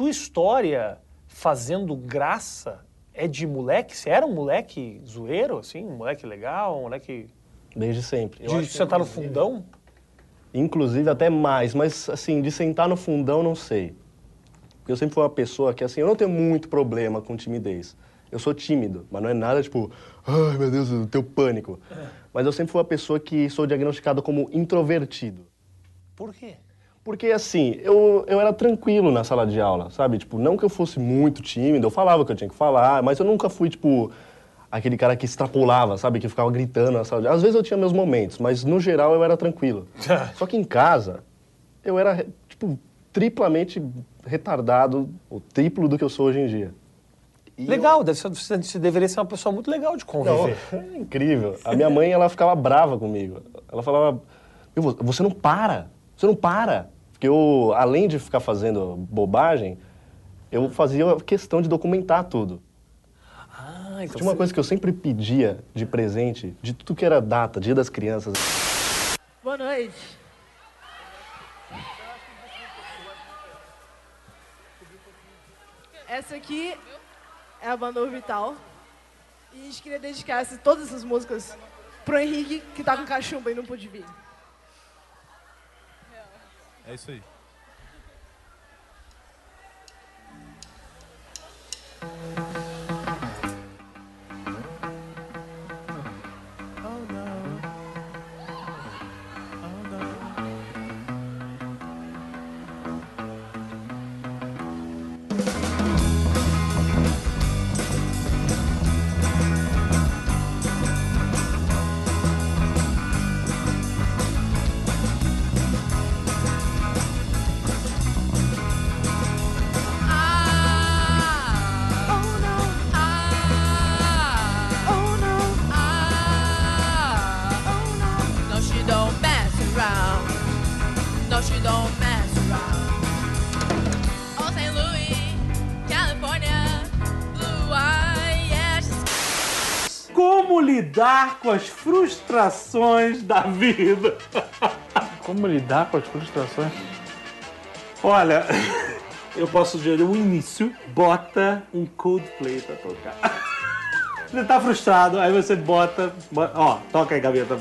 tua história fazendo graça é de moleque? Você era um moleque zoeiro, assim? Um moleque legal, um moleque Desde sempre. Eu de sentar no fundão? Inclusive até mais, mas assim, de sentar no fundão, não sei. Porque eu sempre fui uma pessoa que, assim, eu não tenho muito problema com timidez. Eu sou tímido, mas não é nada tipo, ai meu Deus, eu tenho pânico. Mas eu sempre fui uma pessoa que sou diagnosticado como introvertido. Por quê? Porque, assim, eu, eu era tranquilo na sala de aula, sabe? Tipo, não que eu fosse muito tímido, eu falava o que eu tinha que falar, mas eu nunca fui, tipo, aquele cara que extrapolava, sabe? Que ficava gritando na sala de aula. Às vezes eu tinha meus momentos, mas no geral eu era tranquilo. Só que em casa, eu era, tipo, triplamente retardado, o triplo do que eu sou hoje em dia. E Legal, ser, você deveria ser uma pessoa muito legal de Não, conviver. é incrível. A minha mãe, ela ficava brava comigo. Ela falava, "Meu, vo- você não para, você não para. Porque eu, além de ficar fazendo bobagem, eu fazia questão de documentar tudo. Ah, então Tinha uma você- coisa que eu sempre pedia de presente, de tudo que era data, dia das crianças. Boa noite. Essa aqui é a banda Orbital. E a gente queria dedicar todas essas músicas pro Henrique, que tá com cachumba e não pôde vir. É isso aí. Lidar com as frustrações da vida? Como lidar com as frustrações? Olha, eu posso sugerir um início. Bota um Coldplay pra tocar. Você tá frustrado, aí você bota... bo- Ó, toca aí, gaveta.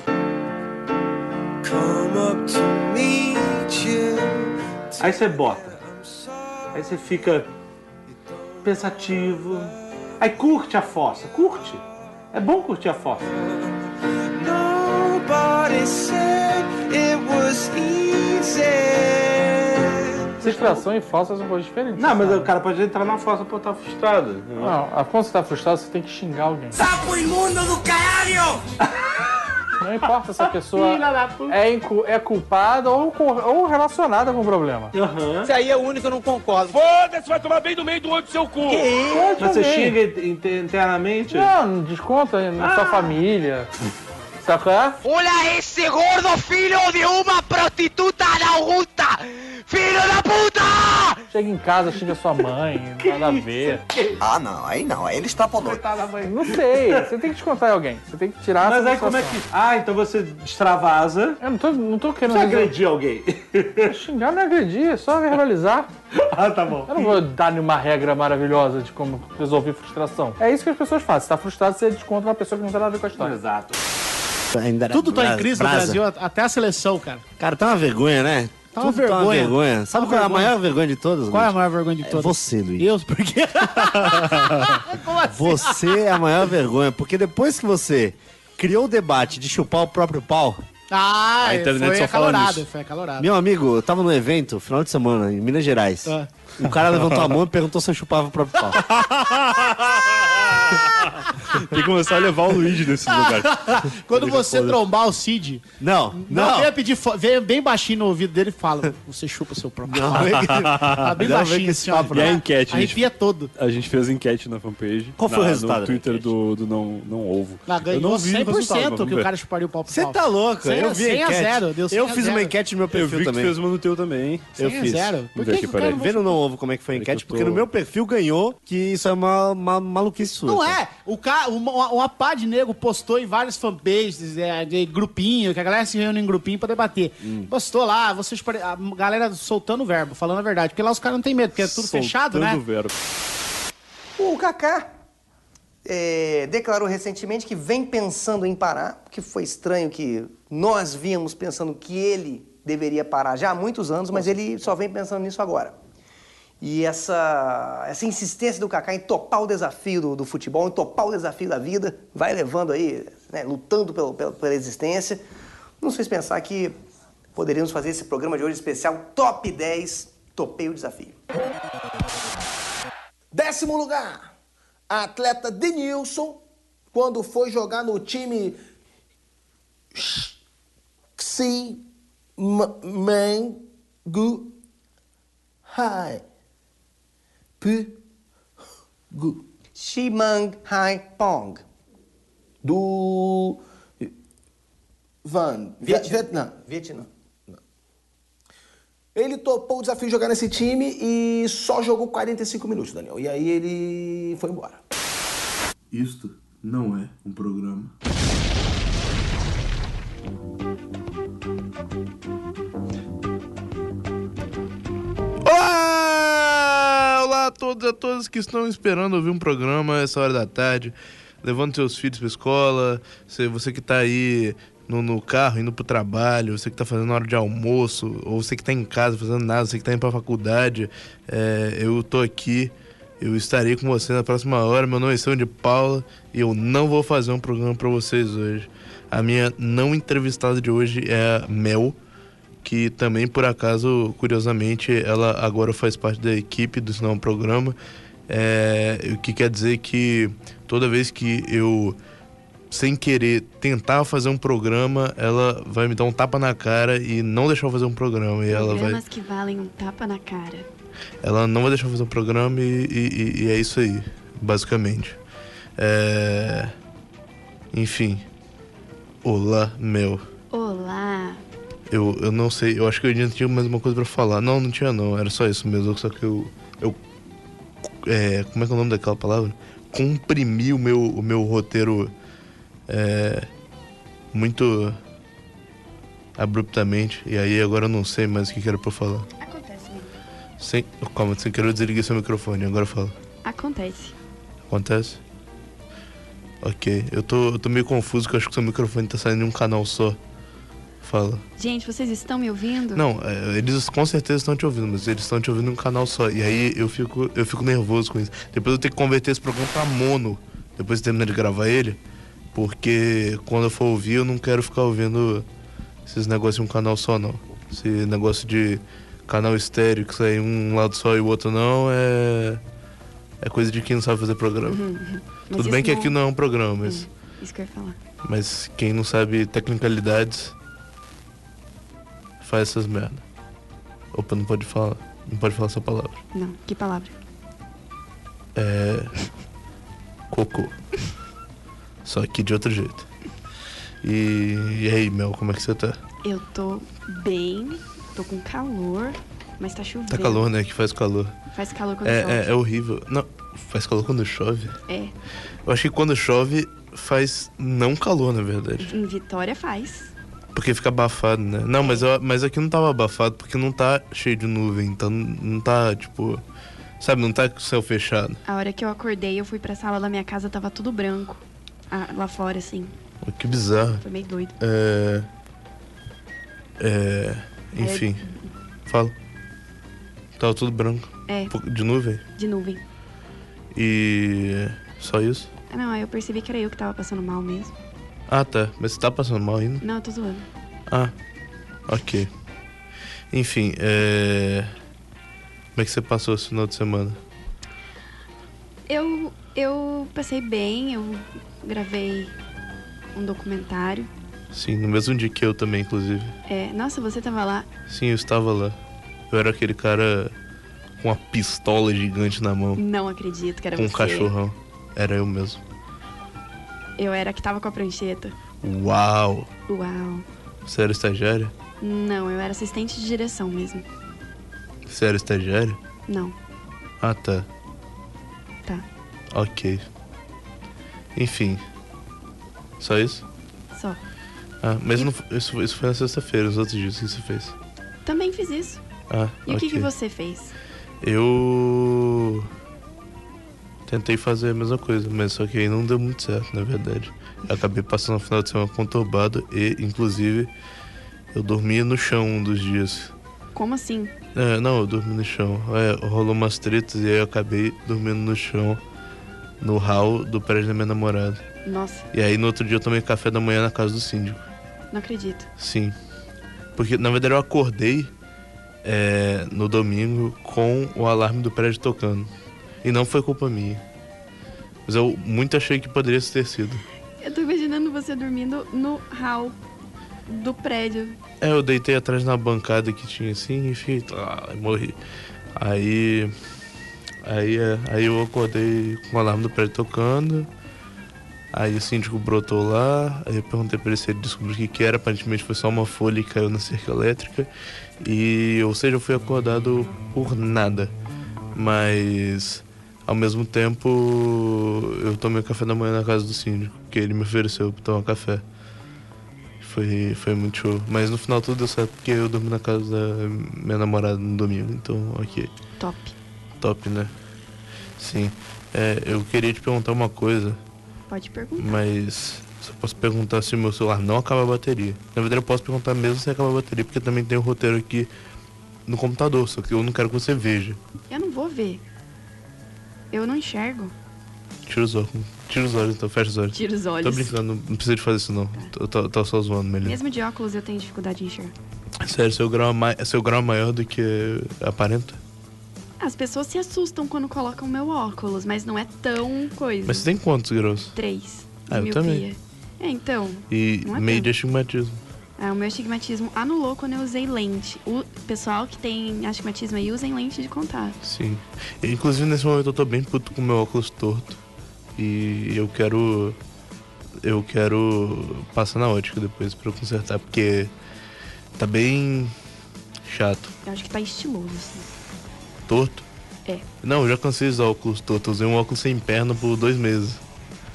Aí você bota. Aí você fica pensativo. Aí curte a fossa, curte. É bom curtir a fossa. Frustração e falsa são coisas diferentes. Não, mas o cara pode entrar na fossa por estar frustrado. Não, a- quando você tá frustrado, você tem que xingar alguém. Sapo imundo do caralho! Não importa se a pessoa é, é culpada ou, ou relacionada com o problema. Aham. Esse aí é o único que eu não concordo. Foda-se, vai tomar bem do meio do olho do seu cu! Mas você xinga inter- internamente? Não, desconta na sua família. Sabe qual é? Olha esse gordo filho de uma prostituta Augusta! Filho da puta! Chega em casa, xinga sua mãe, nada a ver. Ah, não, aí não, aí ele extrapolou. Não sei, você tem que descontar em alguém. Você tem que tirar Mas essa aí como é que. Ah, então você extravasa. Eu não tô, não tô querendo Você dizer- agredir alguém. xingar, não é agredir, é só verbalizar. ah, tá bom. Eu não vou dar nenhuma regra maravilhosa de como resolver frustração. É isso que as pessoas fazem. Se tá frustrado, você desconta uma pessoa que não tem nada a ver com a história. Exato. Tudo tá em crise no Brasil, até a seleção, cara. Cara, tá uma vergonha, né? Tá uma Tá uma vergonha. vergonha. Sabe Tá qual é a vergonha. maior vergonha de todas? Qual é a Luiz? maior vergonha de É todas? você, Luiz. Eu, por quê? Como assim? Você é a maior vergonha, porque depois que você criou o debate de chupar o próprio pau, Ah, A internet foi só acalorado, foi acalorado. meu amigo, eu tava num evento, final de semana, em Minas Gerais. Ah. Um cara levantou a mão e perguntou se eu chupava o próprio pau. Tem que começar a levar o Luigi nesses lugares. Quando você trombar o Cid, Não, não, não. venha pedir, fo- venha bem baixinho no ouvido dele e fala, você chupa seu próprio Não, vem- Fala bem não vem baixinho esse assim, papo, E a enquete, gente? Arrepia todo. A gente fez enquete na fanpage. Qual foi na- o resultado No Twitter do, do não, não Ovo. Lá Eu ganhou não vi o 100% resultado, mas que o cara chuparia o pau pro Você tá louco? 100 eu vi a 100 a enquete. 0, deu 100 eu a fiz 0. uma enquete no meu Eu perfil vi que tu também. fez uma no teu também. 100 Eu a fiz. 0. Por que aqui, que o peraí. Vê no Não Ovo como é que foi a que enquete, eu porque no meu perfil ganhou que isso é uma, maluquice sua. Não é. O cara pá, uma, uma pá de nego postou em várias fanpages, é, de grupinho, que a galera se reúne em grupinho pra debater. Postou lá, vocês, a galera soltando o verbo, falando a verdade. Porque lá os caras não tem medo, porque é tudo fechado, né? Soltando o verbo. O Kaká é, declarou recentemente que vem pensando em parar, que foi estranho que nós víamos pensando que ele deveria parar já há muitos anos, mas ele só vem pensando nisso agora. E essa, essa insistência do Kaká em topar o desafio do, do futebol, em topar o desafio da vida, vai levando aí, né, lutando pelo, pelo- pela existência. Não se pensar que poderíamos fazer esse programa de hoje especial Top 10 Topei o Desafio. Décimo lugar, a atleta Denilson, quando foi jogar no time Xi Mengu Hai. P. Gu. Shimang Hai Pong. Do. Van. Vietnã. Vietnã. Vietnã. Ele topou o desafio de jogar nesse time e só jogou 45 minutos, Daniel. E aí ele foi embora. Isto não é um programa. Todos a todas que estão esperando ouvir um programa essa hora da tarde, levando seus filhos pra escola, você, você que tá aí no, no carro, indo pro trabalho, você que tá fazendo hora de almoço, ou você que tá em casa fazendo nada, você que tá indo pra faculdade, é, eu tô aqui, eu estarei com você na próxima hora. Meu nome é São de Paula e eu não vou fazer um programa pra vocês hoje. A minha não entrevistada de hoje é a Mel que também por acaso, curiosamente, ela agora faz parte da equipe do Sinal Programa, é, o que quer dizer que toda vez que eu, sem querer, tentar fazer um programa, ela vai me dar um tapa na cara e não deixar eu fazer um programa. E ela vai, Programas que valem um tapa na cara. ela não vai deixar eu fazer um programa e, e- e é isso aí, basicamente. É, enfim, olá, Mel. Eu, eu não sei, eu acho que eu ainda tinha mais uma coisa pra falar. Não, não tinha não, era só isso mesmo. Só que eu. eu é, como é que é o nome daquela palavra? Comprimi o meu, o meu roteiro é, muito abruptamente. E aí agora eu não sei mais o que que era pra falar. Acontece, amigo. Sem, calma, sem querer eu desliguei seu microfone, agora fala. Acontece. Acontece? Ok, eu tô, eu tô meio confuso que eu acho que seu microfone tá saindo em um canal só. Fala. Gente, vocês estão me ouvindo? Não, é, eles com certeza estão te ouvindo, mas eles estão te ouvindo em um canal só. E aí eu fico, eu fico nervoso com isso. Depois eu tenho que converter esse programa pra mono, depois de terminar de gravar ele. Porque quando eu for ouvir, eu não quero ficar ouvindo esses negócios em um canal só, não. Esse negócio de canal estéreo, que sai um lado só e o outro não, é. É coisa de quem não sabe fazer programa. Uhum, uhum. Tudo bem que aqui não é um programa, mas. Isso que eu ia falar. Mas quem não sabe tecnicalidades faz essas merda. Opa, não pode falar. Não pode falar essa palavra. Não, que palavra? É. Cocô. Só que de outro jeito. E, e aí, Mel, como é que você tá? Eu tô bem, tô com calor, mas tá chovendo. Tá calor, né? Que faz calor. Faz calor quando É, chove. é, é horrível. Não, faz calor quando chove. É. Eu acho que quando chove faz não calor, na verdade. Em Vitória faz. Porque fica abafado, né? Não, mas, eu- mas aqui não tava abafado porque não tá cheio de nuvem. Então não tá, tipo. Sabe, não tá com o céu fechado. A hora que eu acordei, eu fui pra sala da minha casa, tava tudo branco. Ah, lá fora, assim. Que bizarro. Foi meio doido. É. É. Enfim. Fala. Tava tudo branco. É. De nuvem. De nuvem. E. Só isso? Não, aí eu percebi que era eu que tava passando mal mesmo. Ah, tá. Mas você tá passando mal ainda? Não, eu tô zoando. Ah, ok. Enfim, é. Como é que você passou esse final de semana? Eu, eu passei bem, eu gravei um documentário. Sim, no mesmo dia que eu também, inclusive. É, nossa, você tava lá. Sim, eu estava lá. Eu era aquele cara com uma pistola gigante na mão. Não acredito que era com um você. cachorrão. Era eu mesmo. Eu era a que tava com a prancheta. Uau! Uau. Você era estagiária? Não, eu era assistente de direção mesmo. Você era estagiária? Não, Ah, tá. tá. Ok. Enfim. Só isso? Só. Ah, mas não, isso, isso foi na sexta-feira, os outros dias, o que você fez? Também fiz isso. Ah, E o que, que você fez? Eu tentei fazer a mesma coisa, mas só que aí não deu muito certo, na verdade. Eu acabei passando o final de semana conturbado e, inclusive, eu dormia no chão um dos dias. Como assim? É, não, eu dormi no chão. É, rolou umas tretas e aí eu acabei dormindo no chão, no hall do prédio da minha namorada. Nossa, E aí no outro dia eu tomei café da manhã na casa do síndico. não acredito. Sim. Porque na verdade eu acordei é, no domingo com o alarme do prédio tocando. E não foi culpa minha. Mas eu muito achei que poderia ter sido. Eu tô imaginando você dormindo no hall do prédio. É, eu deitei atrás na bancada que tinha assim e fiquei. Ah, morri. Aí. Aí, é, aí eu acordei com o alarme do prédio tocando. Aí o síndico brotou lá. Aí eu perguntei pra ele se ele descobriu o que, que era. Aparentemente foi só uma folha e caiu na cerca elétrica. E, ou seja, eu fui acordado por nada. Mas. Ao mesmo tempo, eu tomei café da manhã na casa do síndico, que ele me ofereceu pra tomar café. Foi, foi muito show. Mas no final tudo deu certo porque eu dormi na casa da minha namorada no domingo, então ok. Top. Top, né? Sim. É, eu queria te perguntar uma coisa, Pode perguntar. mas só posso perguntar se o meu celular não acaba a bateria. Na verdade eu posso perguntar mesmo se acaba a bateria, porque também tem o roteiro aqui no computador, só que eu não quero que você veja. Eu não vou ver. Eu não enxergo. Tira os olhos. Tira os olhos, então fecha os olhos. Tira os olhos. Tô brincando, não precisa de fazer isso não. Eu tô, tô só zoando, melhor. Mesmo de óculos eu tenho dificuldade de enxergar. Sério, seu grau, é seu grau é maior do que aparenta? As pessoas se assustam quando colocam meu óculos, mas não é tão coisa. Mas você tem quantos graus? Três. Ah, eu miopia. também. É, então. E é meio tanto. de astigmatismo. Ah, o meu astigmatismo anulou quando eu usei lente. O pessoal que tem astigmatismo aí usem lente de contato. Sim. Inclusive nesse momento eu tô bem puto com o meu óculos torto. E eu quero. Eu quero passar na ótica depois pra eu consertar, porque tá bem chato. Eu acho que tá estiloso, assim. Torto? É, Não, eu já cansei de usar óculos torto. Eu usei um óculos sem perna por dois meses.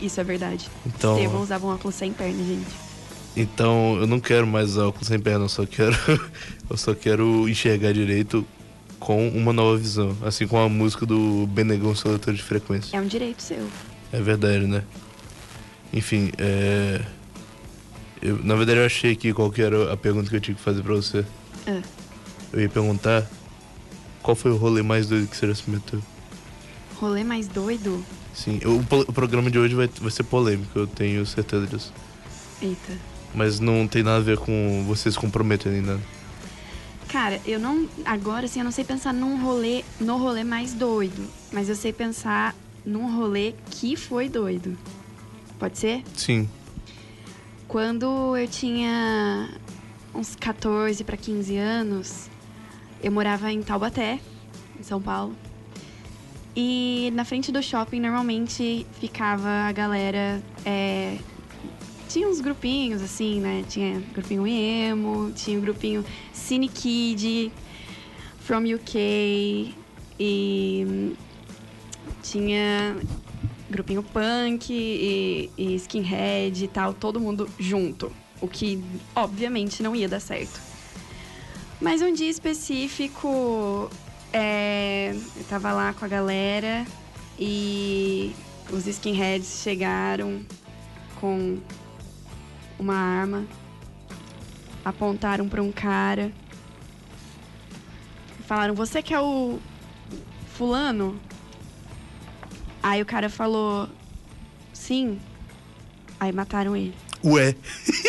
isso é verdade. Então- Estevão usava um óculos sem perna, gente. Então eu não quero mais óculos sem perna, eu só quero. eu só quero enxergar direito com uma nova visão. Assim como a música do Benegão Seletor de Frequência. É um direito seu. É verdade, né? Enfim, é. Eu, na verdade eu achei aqui qual que era a pergunta que eu tinha que fazer pra você. Ah, Eu ia perguntar qual foi o rolê mais doido que você já se meteu. rolê mais doido? Sim, o, o programa de hoje vai, vai ser polêmico, eu tenho certeza disso. Eita. Mas não tem nada a ver com você se comprometer nem nada. Cara, eu não. Agora, assim, eu não sei pensar num rolê, no rolê mais doido. Mas eu sei pensar num rolê que foi doido. Pode ser? Sim. Quando eu tinha uns 14 para 15 anos, eu morava em Taubaté, em São Paulo. E na frente do shopping normalmente ficava a galera. é, tinha uns grupinhos assim, né? Tinha grupinho emo, tinha o grupinho Cine Kid, From UK e tinha grupinho punk e, e skinhead e tal, todo mundo junto. O que obviamente não ia dar certo. Mas um dia específico, é, eu tava lá com a galera e os skinheads chegaram com uma arma, apontaram pra um cara, falaram: Você que é o fulano? Aí o cara falou: Sim. Aí mataram ele. Ué.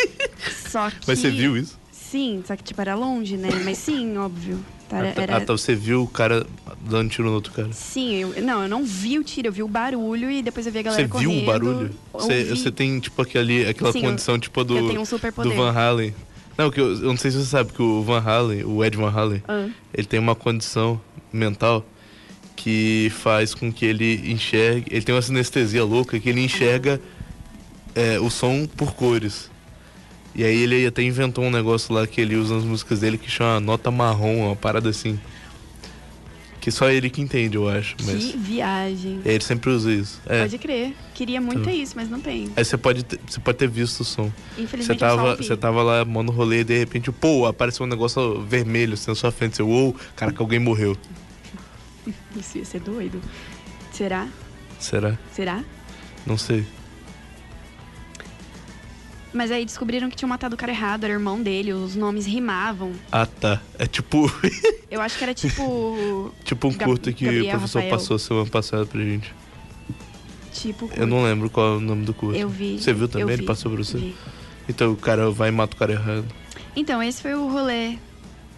Só que. Mas você viu isso? Sim, só que tipo era longe, né? Mas sim, óbvio. Tá, Ah, tá, era- ah, tá, você viu o cara dando tiro no outro cara. Sim, eu, não, eu não vi o tiro, eu vi o barulho e depois eu vi a galera Você viu correndo. o barulho? Você, você tem, tipo, aquele, aquela Sim, eu- condição, tipo, do, eu tenho um superpoder. do Van Halen. Não, que eu, eu não sei se você sabe que o Van Halen, o Ed Van Halen, Ah. ele tem uma condição mental que faz com que ele enxergue. Ele tem uma sinestesia louca que ele enxerga é, o som por cores. E aí ele até inventou um negócio lá que ele usa nas músicas dele que chama nota marrom, uma parada assim. Que só ele que entende, eu acho. Mas Que viagem. ele sempre usa isso. É. Pode crer. Queria muito Então. isso, mas não tem. Aí você pode, ter, você pode ter visto o som. Infelizmente, Você tava, você tava lá no rolê e de repente, pô, apareceu um negócio vermelho assim na sua frente. Você, uou, cara, que alguém morreu. Isso ia ser doido. Será? Será? Será? Não sei. Mas aí descobriram que tinham matado o cara errado, era irmão dele, os nomes rimavam. Ah, tá. É tipo, Eu acho que era tipo. tipo um Gab- curto que Gabriel o professor Rafael. passou semana passada pra gente. Tipo. Eu não lembro qual é o nome do curto. Eu vi, Você viu também? Ele vi, passou pra você? vi. Então o cara vai e mata o cara errado. Então, esse foi o rolê.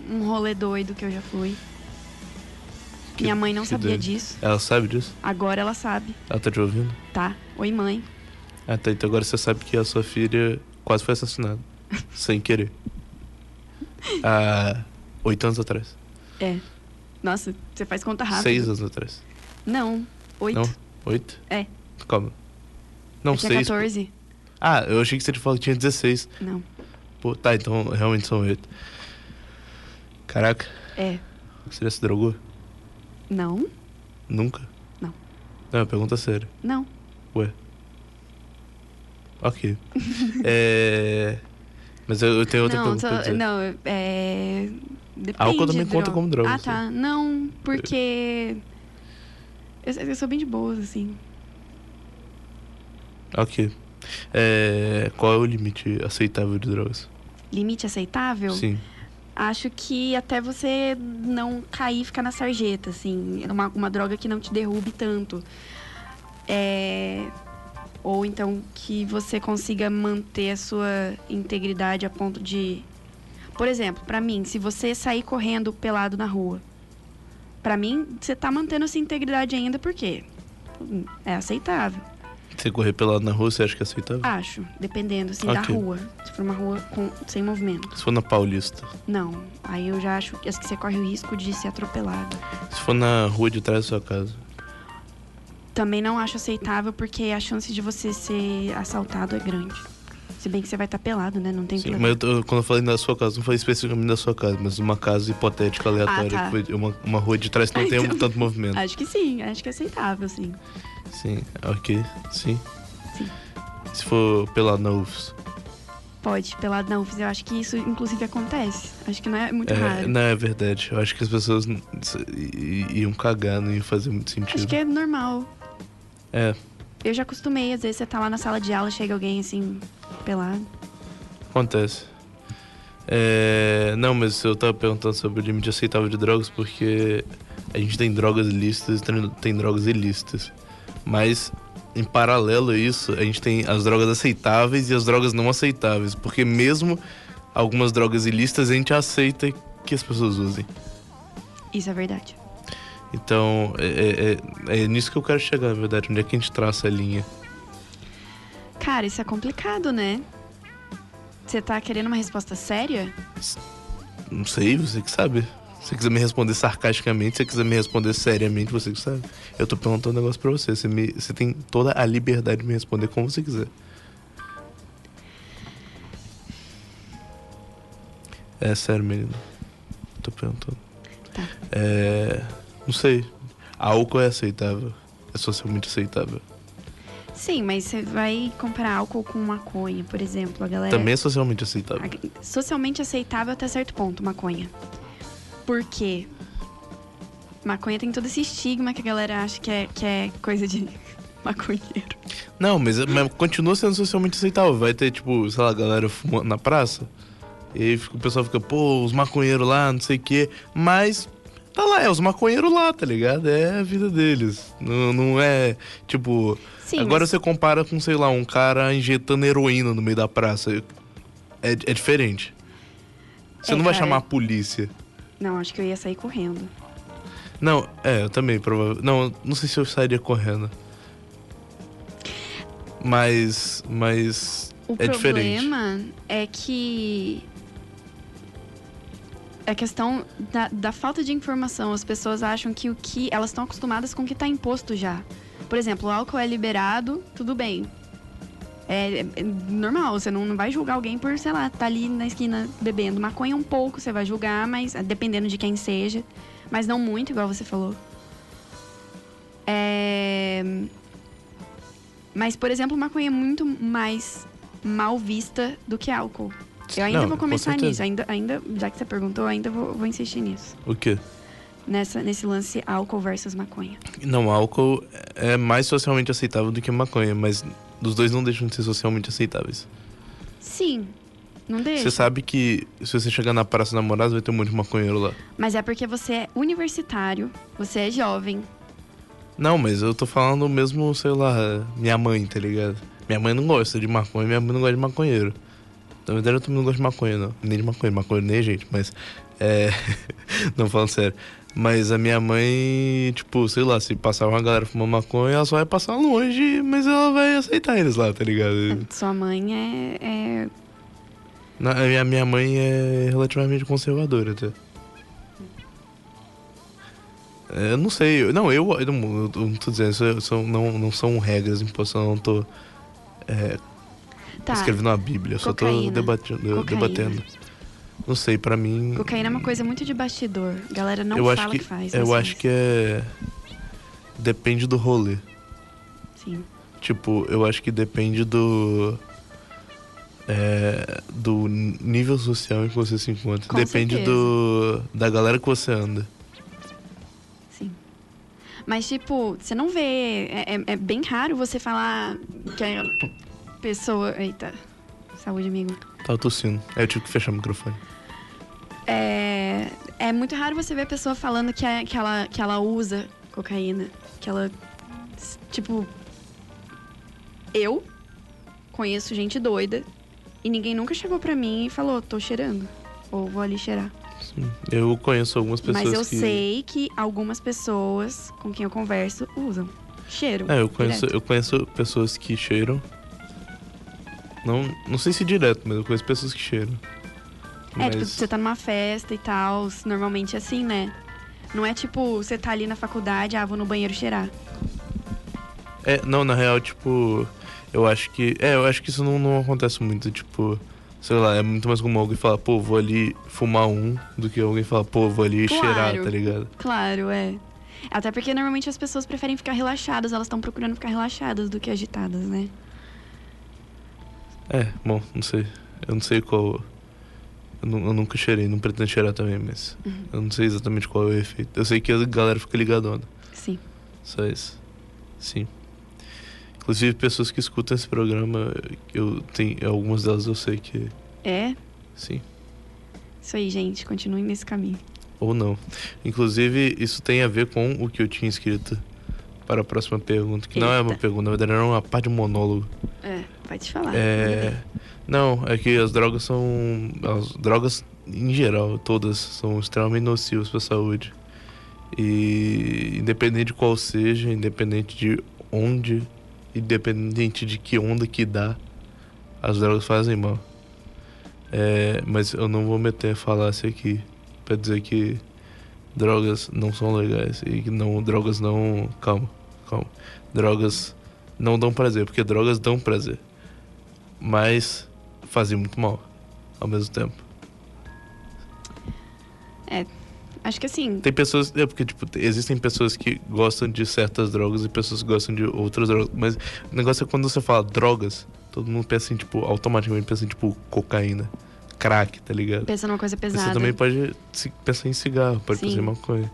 Um rolê doido que eu já fui. Que- Minha mãe não sabia doido. disso. Ela sabe disso? Agora ela sabe. Ela tá te ouvindo? Tá. Oi, mãe. Ah, tá. Então agora você sabe que a sua filha quase foi assassinada. sem querer. Há oito anos atrás. É. Nossa, você faz conta rápida. Seis anos atrás. Não, oito. Não? Oito? É. Calma. Não, eu tinha seis. pô. 14. Ah, eu achei que você falou que tinha 16. Não. Pô, tá, então realmente são oito. Caraca, É. você já se drogou? Não? Nunca? Não. Não, é pergunta séria. Não. Ué. Ok. é. Mas eu, eu tenho outra não, pergunta só- não, é. Depende. Álcool também de conta como droga, Ah, sim. tá. Não, porque. Eu, eu sou bem de boas, assim. Ok. É, qual é o limite aceitável de drogas? Limite aceitável? Sim. Acho que até você não cair e ficar na sarjeta, assim. Uma, uma droga que não te derrube tanto. É... Ou então que você consiga manter a sua integridade a ponto de. Por exemplo, pra mim, se você sair correndo pelado na rua, pra mim, você tá mantendo essa integridade ainda porque é aceitável. Você correr pelado na rua, você acha que é aceitável? Acho, dependendo assim da Ok. rua. Se for uma rua com, sem movimento. Se for na Paulista. Não, aí eu já acho que acho que você corre o risco de ser atropelado. Se for na rua de trás da sua casa. Também não acho aceitável porque a chance de você ser assaltado é grande. Se bem que você vai estar pelado, né? Não tem Sim, problema. mas eu quando eu falei na sua casa, não falei especificamente da sua casa, mas uma casa hipotética aleatória. Ah, tá. uma, uma rua de trás que não Ah, tem então- tanto movimento. Acho que sim, acho que é aceitável, sim. Sim, ok. Sim. Sim. Se for pelado na UFS. Pode, pelado na UFS, eu acho que isso inclusive acontece. Acho que não é muito É, raro. não, é verdade. Eu acho que as pessoas iam cagar, não ia fazer muito sentido. Acho que é normal. É, Eu já acostumei, às vezes você tá lá na sala de aula, chega alguém assim, pelado. acontece. É, não, mas eu tava perguntando sobre o limite aceitável de drogas porque a gente tem drogas lícitas e tem- tem drogas ilícitas. Mas, em paralelo a isso, a gente tem as drogas aceitáveis e as drogas não aceitáveis. Porque mesmo algumas drogas ilícitas, a gente aceita que as pessoas usem. Isso é verdade. Então, é, é- é nisso que eu quero chegar, na verdade. Onde é que a gente traça a linha? Cara, isso é complicado, né? Você tá querendo uma resposta séria? Não sei, você que sabe. Se você quiser me responder sarcasticamente, se você quiser me responder seriamente, você que sabe. Eu tô perguntando um negócio pra você. Você, me- você tem toda a liberdade de me responder como você quiser. É sério, menino. Tô perguntando. É. Não sei. Álcool é aceitável. É socialmente aceitável. Sim, mas você vai comparar álcool com maconha, por exemplo. A galera. Também é socialmente aceitável. Socialmente aceitável até certo ponto, maconha. Por quê? Maconha tem todo esse estigma que a galera acha que é, que é coisa de maconheiro. Não, mas, mas continua sendo socialmente aceitável. Vai ter, tipo, sei lá, a galera fumando na praça. E aí o pessoal fica, pô, os maconheiros lá, não sei o quê. Mas tá lá, é os maconheiros lá, tá ligado? É a vida deles. Não, não é, tipo. Sim, agora mas- você compara com, sei lá, um cara injetando heroína no meio da praça. É, é diferente. Você É, não vai cara. chamar a polícia. Não, acho que eu ia sair correndo. Não, é, eu também, provavelmente. Não, não sei se eu sairia correndo. Mas. Mas. O é diferente. problema é que. É questão da, da falta de informação. As pessoas acham que o que. Elas estão acostumadas com o que está imposto já. Por exemplo, o álcool é liberado, tudo bem. É, é normal, você não, não vai julgar alguém por, sei lá, tá ali na esquina bebendo maconha um pouco, você vai julgar, mas dependendo de quem seja. Mas não muito, igual você falou. É... Mas, por exemplo, maconha é muito mais mal vista do que álcool. Eu ainda Não, vou com começar certeza. nisso. Ainda, ainda, já que você perguntou, ainda vou, vou insistir nisso. O quê? Nessa, nesse lance álcool versus maconha. Não, álcool é mais socialmente aceitável do que maconha, mas os dois não deixam de ser socialmente aceitáveis. Sim, não deixa. Você sabe que se você chegar na Praça Namorados vai ter um monte de maconheiro lá. Mas é porque você é universitário, você é jovem. Não, mas eu tô falando mesmo, sei lá, minha mãe, tá ligado? Minha mãe não gosta de maconha, minha mãe não gosta de maconheiro. Na verdade, eu também não gosto de maconha, não. Nem de maconha, maconha nem gente, mas. É. não falando sério. Mas a minha mãe, tipo, sei lá, se passar uma galera fumando maconha, ela só vai passar longe, mas ela vai aceitar eles lá, tá ligado? Sua mãe é. é... A minha, minha mãe é relativamente conservadora até. É, Eu não sei, eu- não, eu, eu não, eu não tô dizendo, isso são, não, não são regras impostas, eu não tô é, Tá. escrevendo a Bíblia, eu só tô Cocaína. debatendo, Cocaína. debatendo. Não sei, pra mim. Cocaína é uma coisa muito de bastidor. A galera não eu fala acho que, que, faz. Eu acho que é. Depende do rolê. Sim. Tipo, eu acho que depende do. é, do nível social em que você se encontra. Com depende certeza. do da galera que você anda. Mas, tipo, você não vê. É, é- é bem raro você falar que a pessoa. Eita. Saúde, amigo. Tava tossindo. Aí eu tive que fechar o microfone. É, é muito raro você ver a pessoa falando que, é- que, ela, que ela usa cocaína. Que ela. Tipo. Eu conheço gente doida e ninguém nunca chegou pra mim e falou, tô cheirando. Ou vou ali cheirar. Sim. Eu conheço algumas pessoas Mas eu que. sei que algumas pessoas com quem eu converso usam. Cheiro. É, eu conheço, direto. eu conheço pessoas que cheiram. Não, não sei se direto, mas eu conheço pessoas que cheiram. É, tipo, Mas- você tá numa festa e tal, normalmente é assim, né? Não é tipo, você tá ali na faculdade, ah, vou no banheiro cheirar. É, não, na real, tipo, eu acho que. É, eu acho que isso não, não acontece muito, tipo. Sei lá, é muito mais comum alguém falar, pô, vou ali fumar um, do que alguém falar, pô, vou ali cheirar, tá ligado? Claro, é. Até porque normalmente as pessoas preferem ficar relaxadas, elas estão procurando ficar relaxadas do que agitadas, né? É, bom, não sei. Eu não sei qual. Eu, eu nunca cheirei, não pretendo cheirar também, mas. Uhum. Eu não sei exatamente qual é o efeito. Eu sei que a galera fica ligadona. Sim. Só isso. Sim. Inclusive, pessoas que escutam esse programa, eu tenho. Algumas delas eu sei que. É? Sim. Isso aí, gente, continuem nesse caminho. Ou não. Inclusive, isso tem a ver com o que eu tinha escrito para a próxima pergunta. Que não é uma Eita. pergunta, na verdade era uma parte de monólogo. É, vai te falar. É. Não, é que as drogas são. As drogas, em geral, todas, são extremamente nocivas para a saúde. E independente de qual seja, independente de onde, independente de que onda que dá, as drogas fazem mal. É, mas eu não vou meter a falácia aqui pra dizer que drogas não são legais e que não drogas não calma calma drogas não dão prazer porque drogas dão prazer mas fazem muito mal ao mesmo tempo É, acho que assim, tem pessoas é porque tipo te- existem pessoas que gostam de certas drogas e pessoas que gostam de outras drogas mas o negócio é quando você fala drogas todo mundo pensa em tipo automaticamente pensa em tipo cocaína crack tá ligado pensa numa coisa Você pesada. também pode pensar em cigarro, pode Sim. pensar em maconha.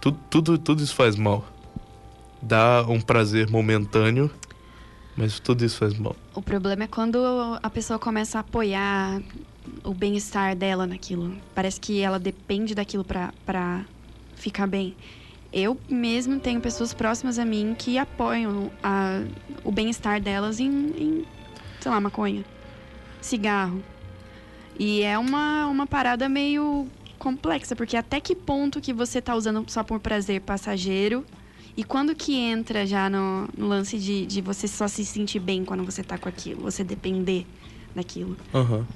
Tudo, tudo, tudo isso faz mal. Dá um prazer momentâneo, mas tudo isso faz mal. O problema é quando a pessoa começa a apoiar o bem-estar dela naquilo. Parece que ela depende daquilo pra ficar bem. Eu mesmo tenho pessoas próximas a mim que apoiam a- o bem-estar delas em, em, sei lá, maconha, cigarro. E é uma, uma parada meio complexa, porque até que ponto que você tá usando só por prazer passageiro e quando que entra já no, no lance de, de você só se sentir bem quando você tá com aquilo, você depender daquilo. Aham.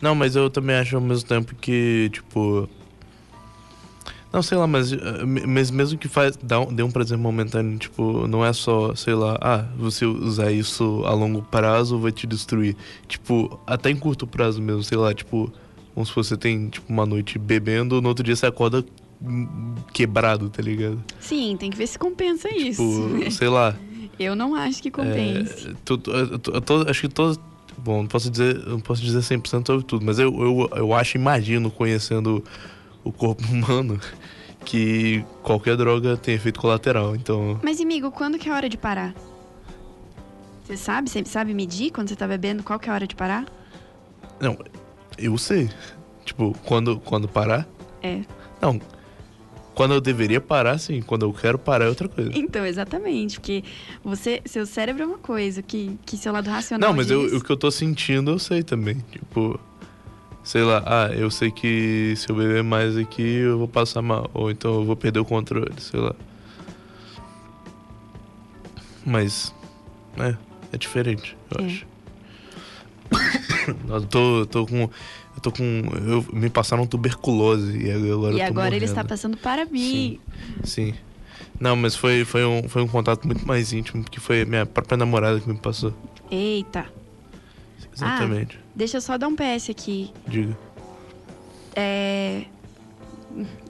Não, mas eu também acho ao mesmo tempo que, tipo. Não, sei lá, mas, eh, mas mesmo que faz, dá um, dê um prazer momentâneo, tipo, não é só, sei lá, ah, você usar isso a longo prazo vai te destruir. Tipo, até em curto prazo mesmo, sei lá, tipo, como se você tem, tipo, uma noite bebendo, no outro dia você acorda quebrado, tá ligado? Sim, tem que ver se compensa isso. Tipo, sei lá. Eu não acho que compense. É, tu- eu acho que todos. Bom, não posso dizer, não posso dizer 100% sobre tudo, mas eu, eu, eu acho, imagino, conhecendo o corpo humano, que qualquer droga tem efeito colateral. Então, Mas, amigo, quando que é a hora de parar? Você sabe? Você sabe medir quando você tá bebendo qual que é a hora de parar? não, eu sei. Tipo, quando, quando parar. É. Não. Quando eu deveria parar, sim. Quando eu quero parar é outra coisa. Então, exatamente, porque você, seu cérebro é uma coisa, que, que seu lado racional Não, mas eu- diz... o que eu tô sentindo eu sei também. Tipo, sei lá, ah, eu sei que se eu beber mais aqui eu vou passar mal. Ou então eu vou perder o controle, sei lá. Mas, é, é diferente, eu É. acho. eu tô, tô com. Eu tô com. Eu, me passaram tuberculose e agora E agora ele está passando para mim. Sim. Não, mas foi, foi, um, foi um contato muito mais íntimo, porque foi minha própria namorada que me passou. Eita. Exatamente. Ah, deixa eu só dar um PS aqui. Diga. É...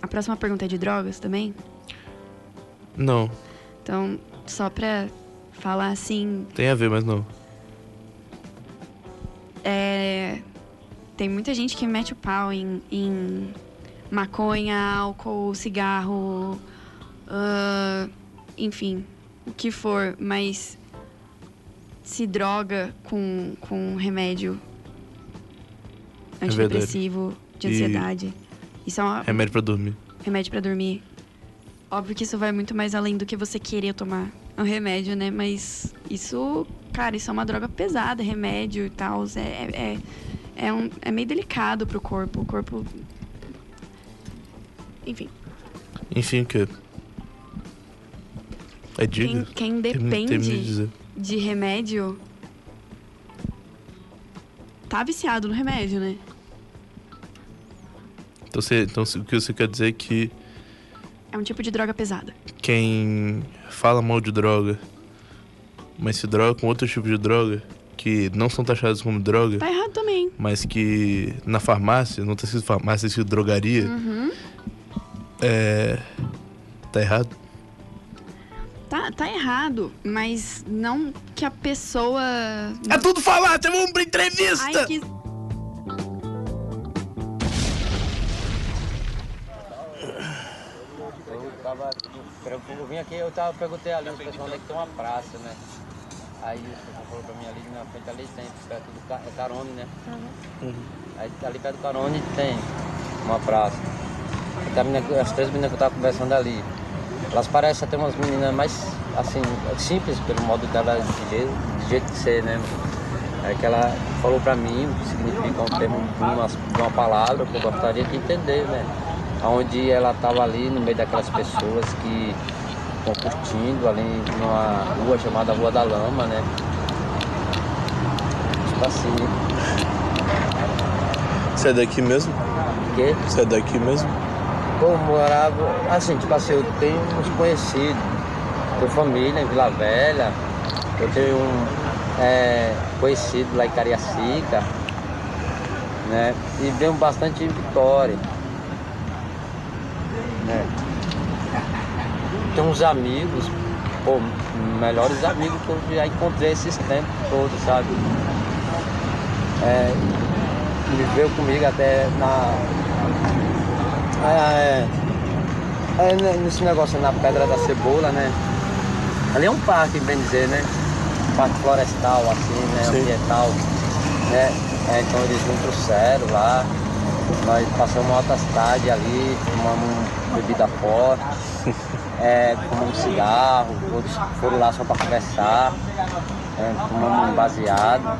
A próxima pergunta é de drogas também? Não, Então, só pra falar assim, tem a ver, mas não. É... tem muita gente que mete o pau em, em maconha, álcool, cigarro, ah, enfim, o que for, mas se droga com, com remédio É verdade. antidepressivo, de E- ansiedade. Isso é uma, Remédio pra dormir. remédio pra dormir. Óbvio que isso vai muito mais além do que você querer tomar um remédio, né? Mas isso, cara, isso é uma droga pesada, remédio e tal. É, é, é, é, um, é meio delicado pro corpo. O corpo. Enfim, Enfim, o que? É diga. quem, quem de depende de remédio tá viciado no remédio, né? Então, você, então o que você quer dizer é que É um tipo de droga pesada. quem fala mal de droga, mas se droga com outro tipo de droga, que não são taxadas como droga, Tá errado também. mas que na farmácia, não tá escrito farmácia, tá escrito drogaria, Uhum. é. Tá errado? Tá, tá errado, mas não que a pessoa. É tudo falar, vamos pra entrevista! Ai, que... Eu vim aqui, eu tava, perguntei ali, o pessoal onde é que tem uma praça, né? Aí o pessoal falou pra mim ali na frente ali tem, perto do Ca- é Carone, né? Aí ali perto do Carone tem uma praça. Tá menina- as três meninas que eu tava conversando ali. Elas parecem até umas meninas mais assim, simples pelo modo dela de jeito, de jeito de ser, né? É que ela falou pra mim o que significa um termo de uma, de uma palavra que eu gostaria de entender, né? Onde ela estava ali no meio daquelas pessoas que estão curtindo ali numa rua chamada Rua da Lama, né? Tipo assim, Você é daqui mesmo? quê? Você é daqui mesmo? Eu morava, assim, tipo assim, eu tenho uns conhecidos, tenho família em Vila Velha, eu tenho um é, conhecido lá em Cariacica, né? E venho bastante em Vitória. Né? Tenho uns amigos, pô, melhores amigos que eu já encontrei esses tempos todos, sabe? É, veio comigo até na, é, é, né, nesse negócio na Pedra da Cebola, né? Ali é um parque, bem dizer, né? Parque florestal, assim, né? Sim. Ambiental. Né? É, então eles me trouxeram lá. Nós passamos altas tardes ali, tomamos bebida forte, é, fumamos cigarro, outros foram lá só para conversar, é, fumamos um baseado,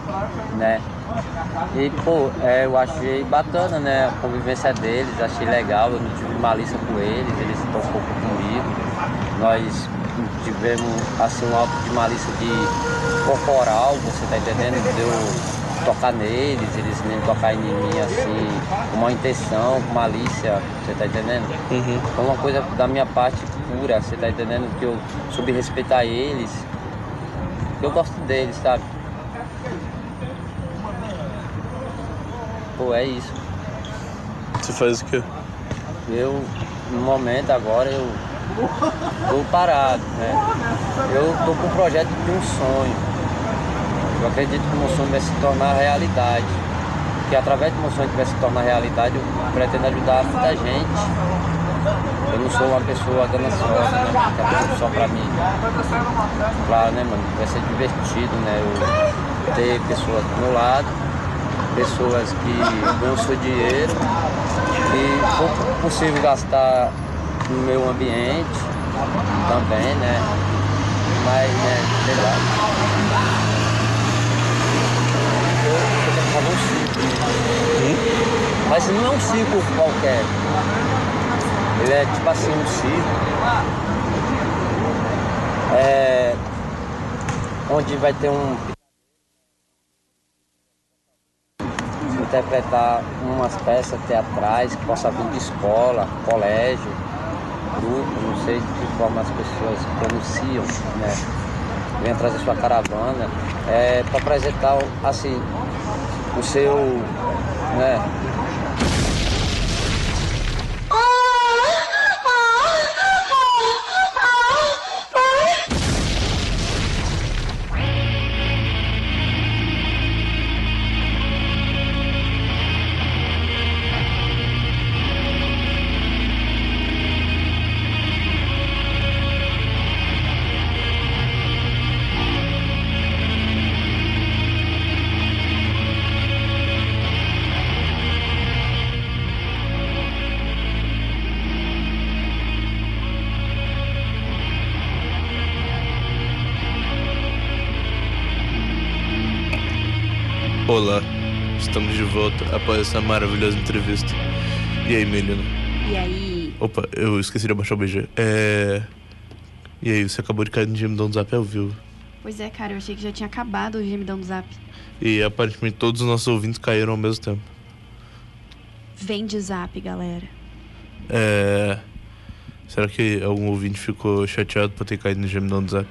né? E, pô, é, eu achei bacana, né? A convivência deles, achei legal, eu não tive malícia com eles, eles estão um pouco comigo. Nós tivemos, assim, um alto de malícia de corporal, você tá entendendo? De eu tocar neles, eles nem tocar em mim, assim, com uma intenção, com malícia, você tá entendendo? Foi uma coisa da minha parte pura, você tá entendendo? Que eu soube respeitar eles, eu gosto deles, sabe? Pô, é isso. Você faz o quê? eu, no momento agora, eu tô parado, né? Eu tô com um projeto de um sonho. Eu acredito que o sonho vai se tornar realidade. Que através do que vai se tornar realidade, eu pretendo ajudar muita gente. Eu não sou uma pessoa gananciosa, né? Que tudo só pra mim. Claro, né, mano? Vai ser divertido, né? Eu ter pessoas do meu lado, pessoas que ganham seu dinheiro e for possível gastar no meu ambiente também, né? Mas, né, sei lá. Eu, eu quero Mas não é um ciclo qualquer. Ele é tipo assim, um ciclo. É, onde vai ter um interpretar umas peças teatrais que possa vir de escola, colégio, grupo, não sei de que forma as pessoas pronunciam, né? Vem trazer sua caravana, é, para apresentar assim o seu, né? Olá, estamos de volta após essa maravilhosa entrevista. E aí, menino? E aí? Opa, eu esqueci de abaixar o BG. É. E aí, você acabou de cair no gemidão do zap ao vivo. Pois é, cara, eu achei que já tinha acabado o gemidão do zap. E aparentemente todos os nossos ouvintes caíram ao mesmo tempo. Vem de zap, galera. É. Será que algum ouvinte ficou chateado por ter caído no gemidão do zap?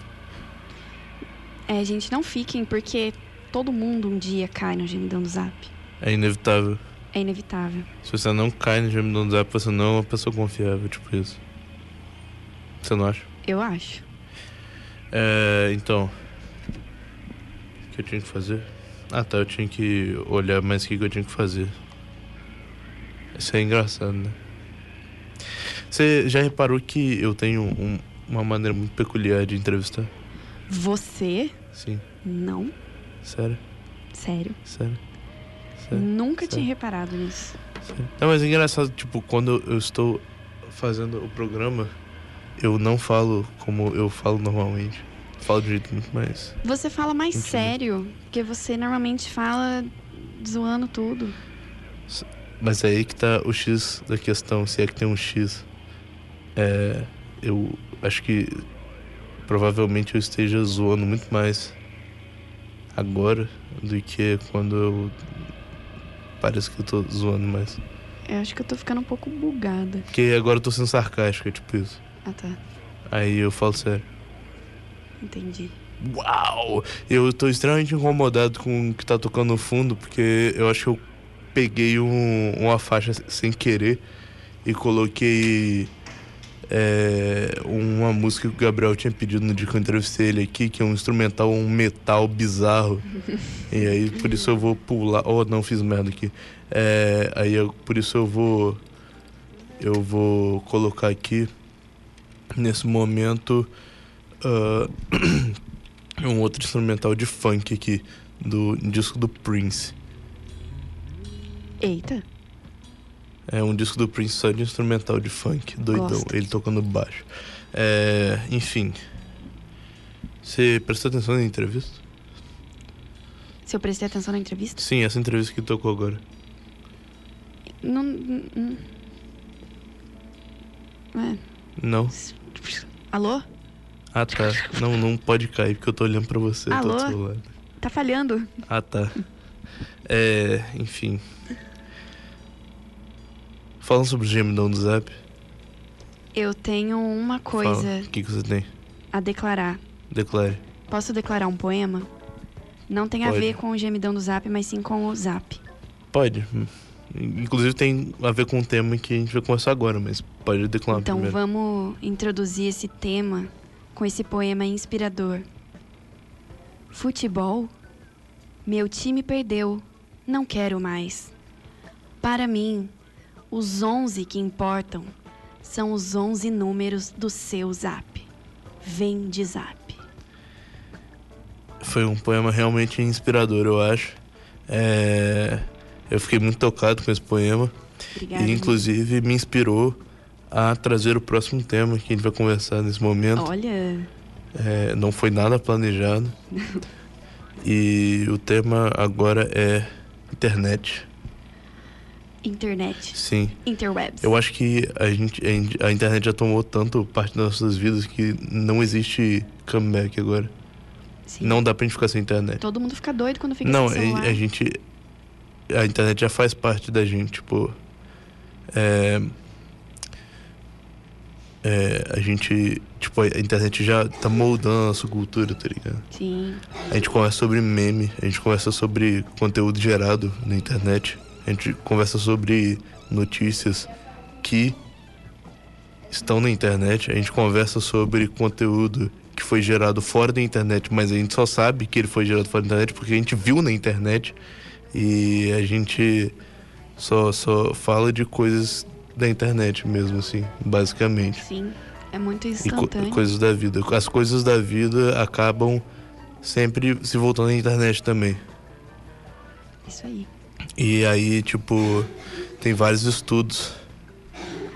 É, gente, não fiquem, porque todo mundo um dia cai no gemidão do zap. É inevitável. É inevitável. Se você não cai no gemidão do zap, você não é uma pessoa confiável, tipo isso. Você não acha? Eu acho. É, então. O que eu tinha que fazer? Ah tá, eu tinha que olhar mais o que eu tinha que fazer. Isso é engraçado, né? Você já reparou que eu tenho um- uma maneira muito peculiar de entrevistar? Você? Sim. Não. Sério? Sério. Sério? Sério? Nunca Sério? tinha reparado nisso. Não, mas é engraçado, tipo, quando eu estou fazendo o programa, eu não falo como eu falo normalmente. Falo de jeito muito mais. Você fala mais Entendi. sério, porque você normalmente fala zoando tudo. Mas é aí que tá o X da questão, se é que tem um X. É. Eu acho que provavelmente eu esteja zoando muito mais agora do que quando eu. Parece que eu tô zoando mais. Eu acho que eu tô ficando um pouco bugada. Porque agora eu tô sendo sarcástico, é tipo isso. Ah, tá. Aí eu falo sério. Entendi. Uau! Eu tô extremamente incomodado com o que tá tocando no fundo, porque eu acho que eu peguei um- uma faixa sem querer e coloquei é, uma música que o Gabriel tinha pedido no dia que eu entrevistei ele aqui, que é um instrumental, um metal bizarro. e aí por isso eu vou pular. Oh, não fiz merda aqui. É, aí eu- por isso eu vou. Eu vou colocar aqui nesse momento. ah, um outro instrumental de funk aqui, do disco do Prince. Eita. É um disco do Prince só de instrumental de funk, doidão, Gosto. ele tocando baixo. É, enfim. Você prestou atenção na entrevista? Se eu prestei atenção na entrevista? Sim, essa entrevista que tocou agora. Não. não- É. Não? Alô? Ah tá. Não, não pode cair porque eu tô olhando pra você, Alô? Tá falhando. Ah tá. É, enfim. Falando sobre o gemidão do Zap. Eu tenho uma coisa O que, que você tem? a declarar. Declare. Posso declarar um poema? Não tem a Pode. ver com o gemidão do zap, mas sim com o zap. Pode. Inclusive tem a ver com o tema que a gente vai conversar agora, mas pode declamar Então primeiro. vamos introduzir esse tema com esse poema inspirador. Futebol? Meu time perdeu, não quero mais. Para mim, os 11 que importam são os 11 números do seu zap. Vem de zap. Foi um poema realmente inspirador, eu acho. É, Eu fiquei muito tocado com esse poema. Obrigada, e, inclusive, me inspirou a trazer o próximo tema que a gente vai conversar nesse momento. Olha, É, não foi nada planejado. e o tema agora é internet. Internet. Sim. Interwebs. Eu acho que a, gente, a in- a internet já tomou tanto parte das nossas vidas que não existe comeback agora. Não dá pra gente ficar sem internet. Todo mundo fica doido quando fica Não, sem celular. a, a gente. A internet já faz parte da gente, tipo. É, é, a gente. Tipo, a internet já tá moldando a nossa cultura, tá ligado? Sim. A gente conversa sobre meme, a gente conversa sobre conteúdo gerado na internet, a gente conversa sobre notícias que estão na internet, a gente conversa sobre conteúdo que foi gerado fora da internet, mas a gente só sabe que ele foi gerado fora da internet porque a gente viu na internet e a gente só, só fala de coisas da internet mesmo, assim, basicamente. Sim, é muito E co- instantâneo. coisas da vida. As coisas da vida acabam sempre se voltando à internet também. Isso aí. E aí, tipo, tem vários estudos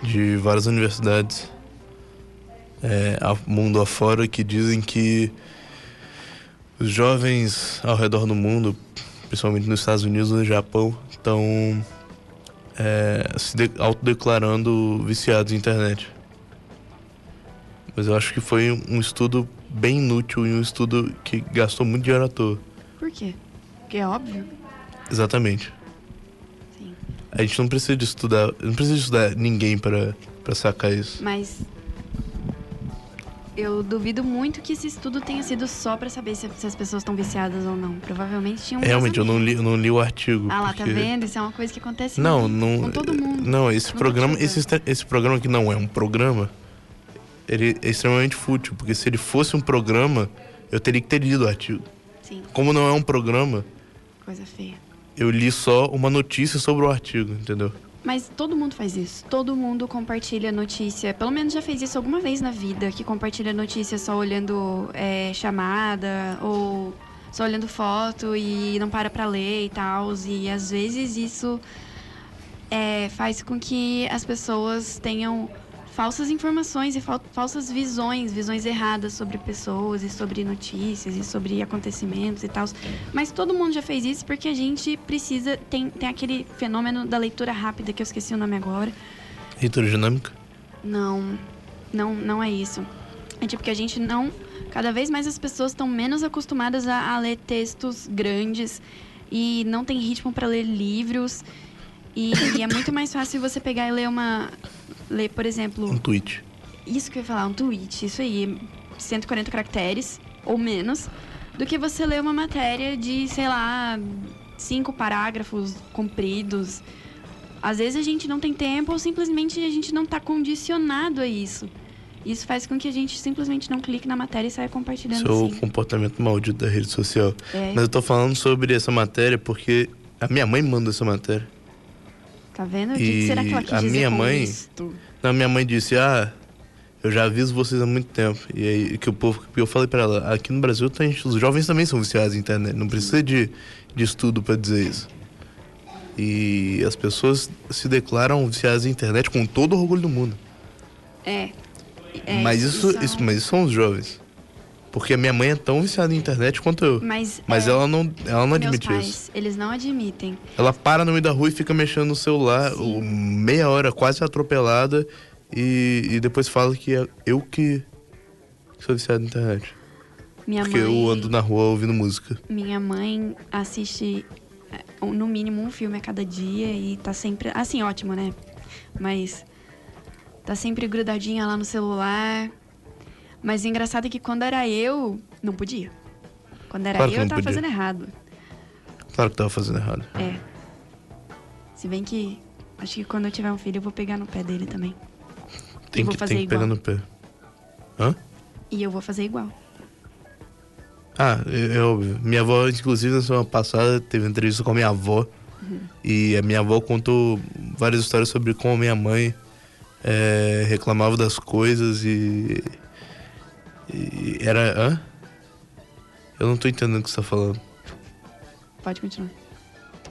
de várias universidades é, mundo afora que dizem que os jovens ao redor do mundo, principalmente nos Estados Unidos e no Japão, estão é, se de- autodeclarando viciados em internet. Mas eu acho que foi um estudo bem inútil e um estudo que gastou muito dinheiro à toa. Por quê? Porque é óbvio. Exatamente. A gente não precisa de estudar, não precisa estudar ninguém para para sacar isso. Mas eu duvido muito que esse estudo tenha sido só pra saber se, se as pessoas estão viciadas ou não. Provavelmente tinha um Realmente, eu não li, eu não li o artigo. Ah lá, tá porque- vendo? Isso é uma coisa que acontece Não, não. com todo mundo. Não, esse Não programa, esse, esse programa que não é um programa, ele é extremamente fútil, porque se ele fosse um programa, eu teria que ter lido o artigo. Sim. Como não é um programa, Coisa feia. Eu li só uma notícia sobre o artigo, entendeu? Mas todo mundo faz isso. Todo mundo compartilha notícia. Pelo menos já fez isso alguma vez na vida, que compartilha notícia só olhando é, chamada ou só olhando foto e não para pra ler e tal. E às vezes isso é, faz com que as pessoas tenham falsas informações e fal- falsas visões, visões erradas sobre pessoas e sobre notícias e sobre acontecimentos e tal. Mas todo mundo já fez isso porque a gente precisa tem, tem aquele fenômeno da leitura rápida que eu esqueci o nome agora. Leitura dinâmica? Não, não, não é isso. É tipo que a gente não. Cada vez mais as pessoas estão menos acostumadas a, a ler textos grandes e não tem ritmo para ler livros. E, e é muito mais fácil você pegar e ler uma. Ler, por exemplo. Um tweet. Isso que eu ia falar, um tweet, isso aí, 140 caracteres ou menos, do que você ler uma matéria de, sei lá, cinco parágrafos compridos. Às vezes a gente não tem tempo ou simplesmente a gente não está condicionado a isso. Isso faz com que a gente simplesmente não clique na matéria e saia compartilhando Seu assim. comportamento maldito da rede social. É. Mas eu tô falando sobre essa matéria porque a minha mãe manda essa matéria. Tá vendo? O que, será que ela quis a dizer minha mãe. isto? Não, minha mãe disse, ah, eu já aviso vocês há muito tempo. E aí que o povo, que eu falei pra ela, aqui no Brasil tem, os jovens também são viciados em internet. Não precisa de, de estudo pra dizer isso. E as pessoas se declaram viciadas em internet com todo o orgulho do mundo. É. É, mas isso, são- isso, mas isso são os jovens. Porque a minha mãe é tão viciada em internet quanto eu. Mas, Mas é, ela não, ela não admite pais, isso. eles não admitem. Ela para no meio da rua e fica mexendo no celular o- meia hora, quase atropelada, e, e depois fala que é eu que sou viciado na internet. Minha porque mãe, eu ando na rua ouvindo música. minha mãe assiste é, no mínimo um filme a cada dia e tá sempre, assim, ótimo, né? Mas tá sempre grudadinha lá no celular. Mas o engraçado é que quando era eu, não podia. Quando era Claro eu, eu tava podia. fazendo errado. Claro que tava fazendo errado. É. Se bem que acho que quando eu tiver um filho eu vou pegar no pé dele também. Tem que, fazer tem que igual. pegar no pé. Hã? E eu vou fazer igual. Ah, é, é óbvio. Minha avó, inclusive, na semana passada, teve entrevista com a minha avó. E a minha avó contou várias histórias sobre como a minha mãe é, reclamava das coisas e. era. Hã? Eu não tô entendendo o que você tá falando. Pode continuar.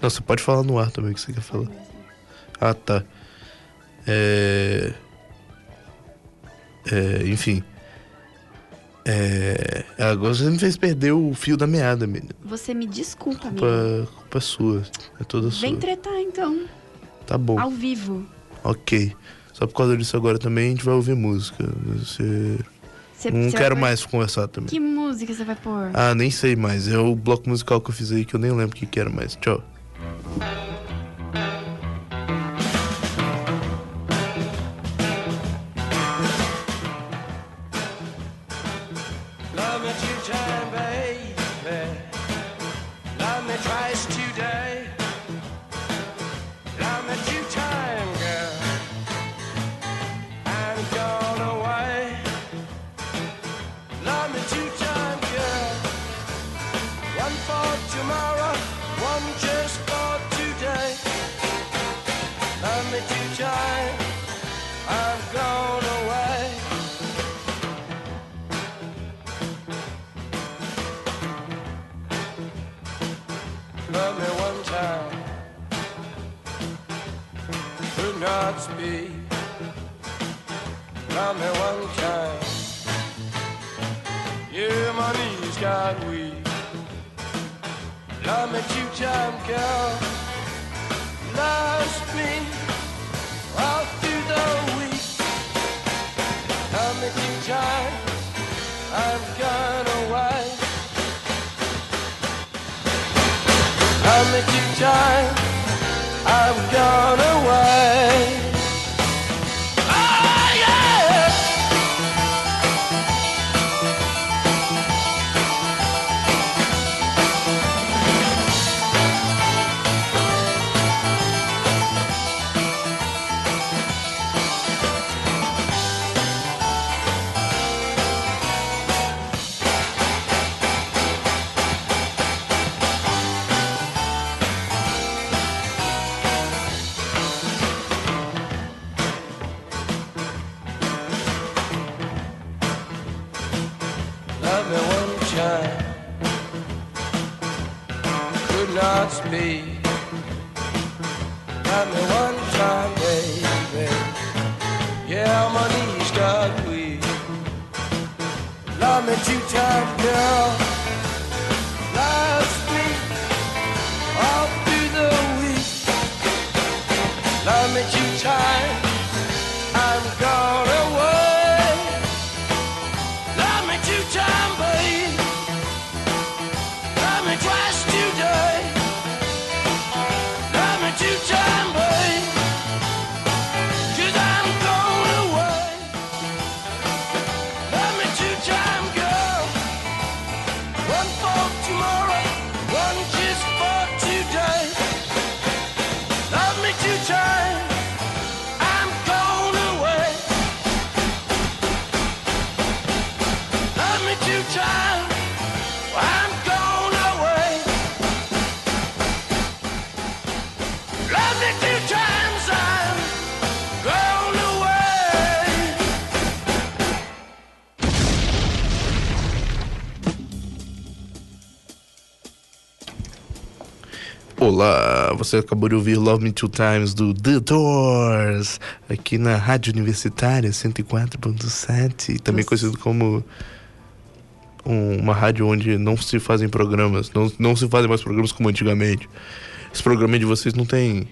Não, você pode falar no ar também o que você quer falar. Ah, tá. É. É, enfim. É. Agora você me fez perder o fio da meada, menina. Você me desculpa, amigo. Culpa, culpa é sua. É toda sua. Vem tretar então. Tá bom. Ao vivo. Ok. Só por causa disso agora também a gente vai ouvir música. Você. Cê- não cê quero vai- mais conversar também. Que música você vai pôr? Ah, nem sei mais. É o bloco musical que eu fiz aí que eu nem lembro o que, que era mais. Tchau. Could not speak. Love me one time. Yeah, my knees got weak. Love me two time, girl. Lost me all through the week. Love me two time. I'm gone away. Love me two time. I've gone away. Yeah, my knees got weak. Love me two times, girl. Você acabou de ouvir Love Me Two Times do The Doors, aqui na Rádio Universitária 104.7, também conhecido como um- uma rádio onde não se fazem programas, não, não se fazem mais programas como antigamente. Esse programa de vocês não tem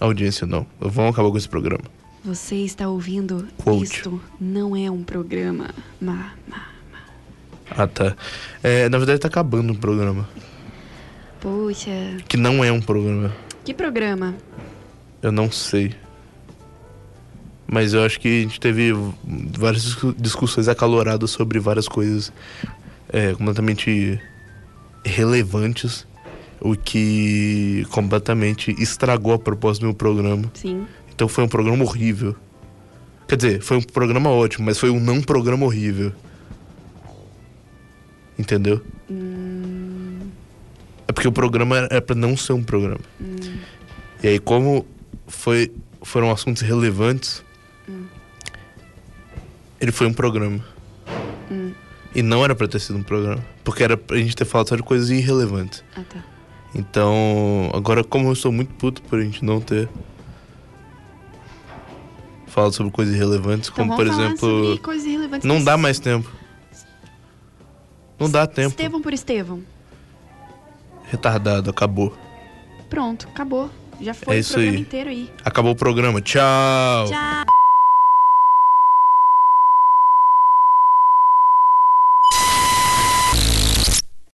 audiência, não. Vamos acabar com esse programa. Você está ouvindo Quote. isto não é um programa. Ma, ma. Ah, tá. É, na verdade, tá acabando o programa. Puxa, Que não é um programa. Que programa? Eu não sei. Mas eu acho que a gente teve várias discu- discussões acaloradas sobre várias coisas é, completamente relevantes. O que completamente estragou a proposta do meu programa. Sim. Então foi um programa horrível. Quer dizer, foi um programa ótimo, mas foi um não programa horrível. Entendeu? É porque o programa era pra não ser um programa. E aí, como foi, foram assuntos relevantes, ele foi um programa. Hum. E não era pra ter sido um programa. Porque era pra gente ter falado só de coisas irrelevantes. Ah, tá. Então, agora como eu sou muito puto por a gente não ter falado sobre coisas irrelevantes, Então como por exemplo, não dá mais tempo. Não dá tempo. Estevão por Estevão. Retardado, acabou. Pronto, acabou. Já foi É o isso programa aí. inteiro aí. Acabou o programa. Tchau. Tchau.